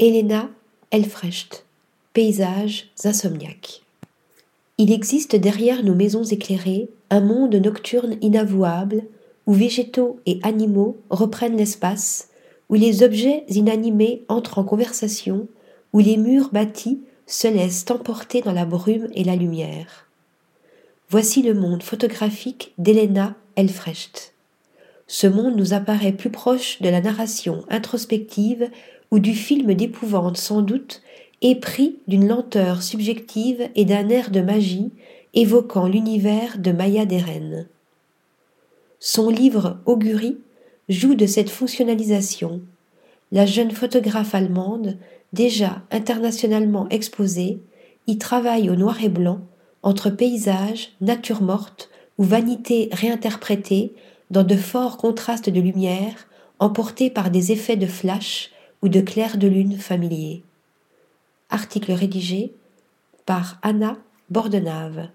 Elena Elfrecht, Paysages insomniaques. Il existe derrière nos maisons éclairées un monde nocturne inavouable où végétaux et animaux reprennent l'espace, où les objets inanimés entrent en conversation, où les murs bâtis se laissent emporter dans la brume et la lumière. Voici le monde photographique d'Elena Elfrecht. Ce monde nous apparaît plus proche de la narration introspective ou du film d'épouvante sans doute, épris d'une lenteur subjective et d'un air de magie évoquant l'univers de Maya Deren. Son livre Augurie joue de cette fonctionnalisation. La jeune photographe allemande, déjà internationalement exposée, y travaille au noir et blanc, entre paysages, nature morte ou vanité réinterprétée dans de forts contrastes de lumière, emportés par des effets de flash ou de clair de lune familiers. Article rédigé par Anna Bordenave.